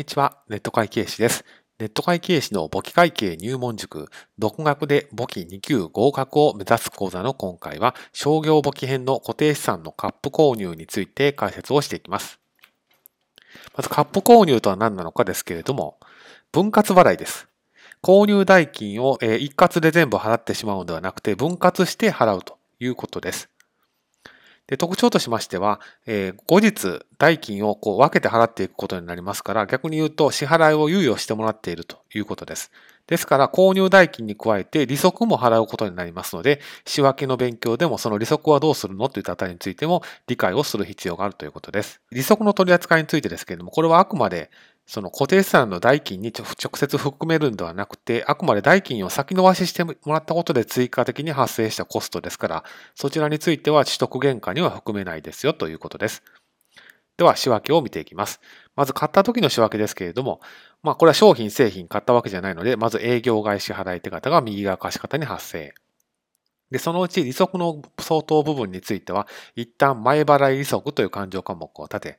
こんにちは、ネット会計士です。ネット会計士の簿記会計入門塾、独学で簿記2級合格を目指す講座の今回は、商業簿記編の固定資産のカップ購入について解説をしていきます。まず、カップ購入とは何なのかですけれども、分割払いです。購入代金を一括で全部払ってしまうのではなくて、分割して払うということです。で特徴としましては、えー、後日代金をこう分けて払っていくことになりますから、逆に言うと支払いを猶予してもらっているということです。ですから、購入代金に加えて利息も払うことになりますので、仕分けの勉強でもその利息はどうするのといったあたりについても理解をする必要があるということです。利息の取り扱いについてですけれども、これはあくまでその固定資産の代金に直接含めるんではなくて、あくまで代金を先延ばししてもらったことで追加的に発生したコストですから、そちらについては取得原価には含めないですよということです。では、仕分けを見ていきます。まず買った時の仕分けですけれども、まあこれは商品、製品買ったわけじゃないので、まず営業外支払い手形が右側貸方に発生。で、そのうち利息の相当部分については、一旦前払い利息という勘定科目を立て、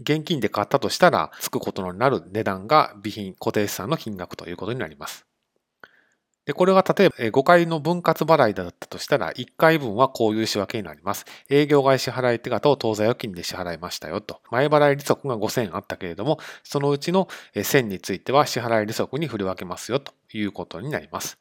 現金で買ったとしたら、つくことになる値段が備品、固定資産の金額ということになります。で、これが例えば5回の分割払いだったとしたら、1回分はこういう仕分けになります。営業外支払い手形を当座預金で支払いましたよと。前払い利息が5000あったけれども、そのうちの1000については支払い利息に振り分けますよということになります。